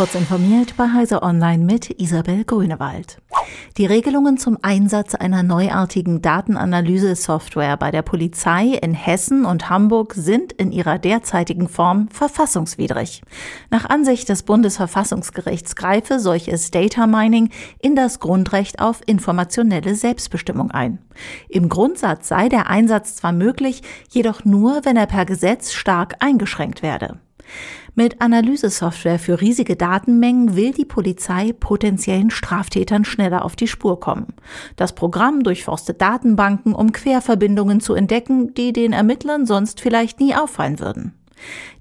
Kurz informiert bei Heise Online mit Isabel Grünewald. Die Regelungen zum Einsatz einer neuartigen Datenanalyse-Software bei der Polizei in Hessen und Hamburg sind in ihrer derzeitigen Form verfassungswidrig. Nach Ansicht des Bundesverfassungsgerichts greife solches Data Mining in das Grundrecht auf informationelle Selbstbestimmung ein. Im Grundsatz sei der Einsatz zwar möglich, jedoch nur, wenn er per Gesetz stark eingeschränkt werde. Mit Analysesoftware für riesige Datenmengen will die Polizei potenziellen Straftätern schneller auf die Spur kommen. Das Programm durchforstet Datenbanken, um Querverbindungen zu entdecken, die den Ermittlern sonst vielleicht nie auffallen würden.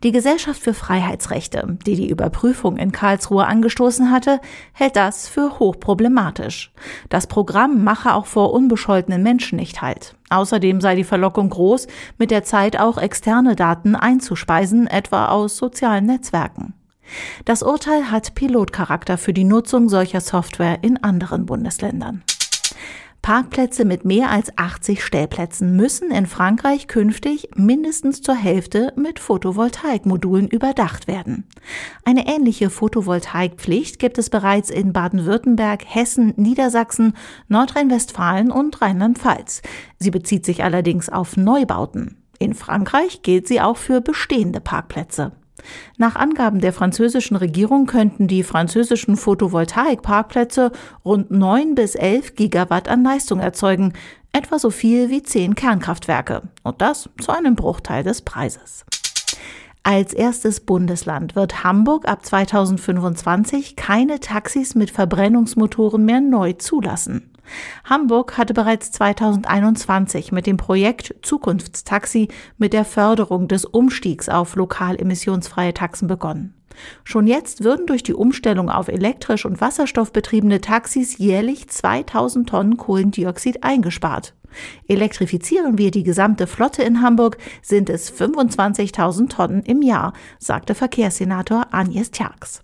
Die Gesellschaft für Freiheitsrechte, die die Überprüfung in Karlsruhe angestoßen hatte, hält das für hochproblematisch. Das Programm mache auch vor unbescholtenen Menschen nicht halt. Außerdem sei die Verlockung groß, mit der Zeit auch externe Daten einzuspeisen, etwa aus sozialen Netzwerken. Das Urteil hat Pilotcharakter für die Nutzung solcher Software in anderen Bundesländern. Parkplätze mit mehr als 80 Stellplätzen müssen in Frankreich künftig mindestens zur Hälfte mit Photovoltaikmodulen überdacht werden. Eine ähnliche Photovoltaikpflicht gibt es bereits in Baden-Württemberg, Hessen, Niedersachsen, Nordrhein-Westfalen und Rheinland-Pfalz. Sie bezieht sich allerdings auf Neubauten. In Frankreich gilt sie auch für bestehende Parkplätze. Nach Angaben der französischen Regierung könnten die französischen Photovoltaikparkplätze rund 9 bis 11 Gigawatt an Leistung erzeugen, etwa so viel wie 10 Kernkraftwerke, und das zu einem Bruchteil des Preises. Als erstes Bundesland wird Hamburg ab 2025 keine Taxis mit Verbrennungsmotoren mehr neu zulassen. Hamburg hatte bereits 2021 mit dem Projekt Zukunftstaxi mit der Förderung des Umstiegs auf lokal emissionsfreie Taxen begonnen. Schon jetzt würden durch die Umstellung auf elektrisch und Wasserstoff betriebene Taxis jährlich 2000 Tonnen Kohlendioxid eingespart. Elektrifizieren wir die gesamte Flotte in Hamburg, sind es 25.000 Tonnen im Jahr, sagte Verkehrssenator Agnes Tjax.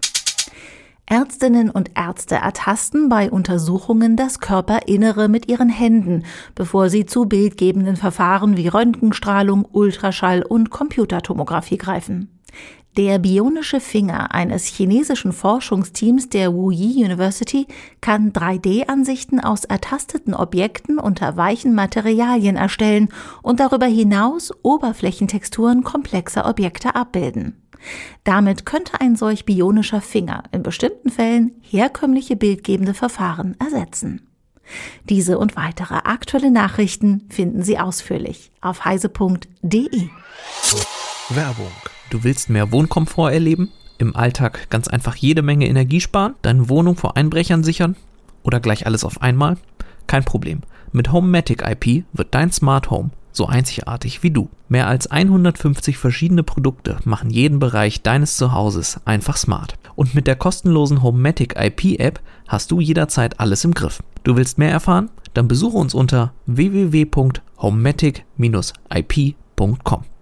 Ärztinnen und Ärzte ertasten bei Untersuchungen das Körperinnere mit ihren Händen, bevor sie zu bildgebenden Verfahren wie Röntgenstrahlung, Ultraschall und Computertomographie greifen. Der bionische Finger eines chinesischen Forschungsteams der Wuyi University kann 3D-Ansichten aus ertasteten Objekten unter weichen Materialien erstellen und darüber hinaus Oberflächentexturen komplexer Objekte abbilden. Damit könnte ein solch bionischer Finger in bestimmten Fällen herkömmliche bildgebende Verfahren ersetzen. Diese und weitere aktuelle Nachrichten finden Sie ausführlich auf heise.de. Werbung. Du willst mehr Wohnkomfort erleben? Im Alltag ganz einfach jede Menge Energie sparen? Deine Wohnung vor Einbrechern sichern? Oder gleich alles auf einmal? Kein Problem. Mit Homematic IP wird dein Smart Home so einzigartig wie du. Mehr als 150 verschiedene Produkte machen jeden Bereich deines Zuhauses einfach smart. Und mit der kostenlosen Homematic IP App hast du jederzeit alles im Griff. Du willst mehr erfahren? Dann besuche uns unter www.homematic-ip.com.